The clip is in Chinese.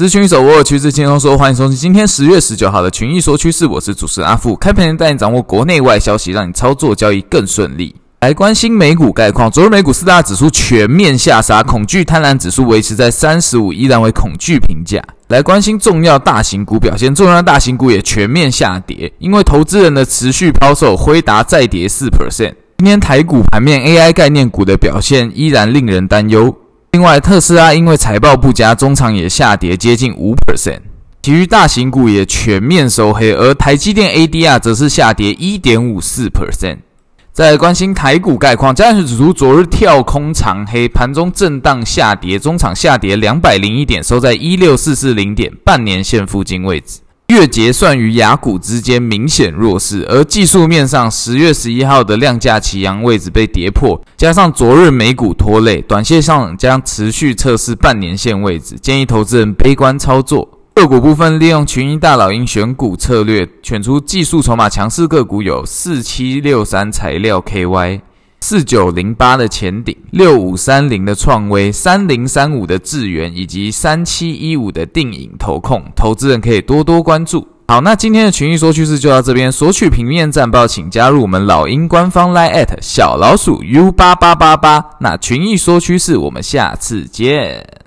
资讯手握趋势轻松说，欢迎收听今天十月十九号的群益说趋势，我是主持人阿富，开盘前带你掌握国内外消息，让你操作交易更顺利。来关心美股概况，昨日美股四大指数全面下杀，恐惧贪婪指数维持在三十五，依然为恐惧评价。来关心重要大型股表现，重要大型股也全面下跌，因为投资人的持续抛售，辉达再跌四 percent。今天台股盘面 AI 概念股的表现依然令人担忧。另外，特斯拉因为财报不佳，中场也下跌接近五 percent。其余大型股也全面收黑，而台积电 ADR 则是下跌一点五四 percent。再来关心台股概况，加权指数昨日跳空长黑，盘中震荡下跌，中场下跌两百零一点，收在一六四四零点，半年线附近位置。月结算与雅股之间明显弱势，而技术面上，十月十一号的量价齐扬位置被跌破，加上昨日美股拖累，短线上将持续测试半年线位置，建议投资人悲观操作。个股部分，利用群英大老鹰选股策略，选出技术筹码强势个股有四七六三材料 KY、四九零八的前顶、六五三零的创威、三零三五的智源以及三七一五的定影投控，投资人可以多多关注。好，那今天的群益说趋势就到这边，索取平面战报，请加入我们老鹰官方 Line@ 小老鼠 U 八八八八。那群益说趋势，我们下次见。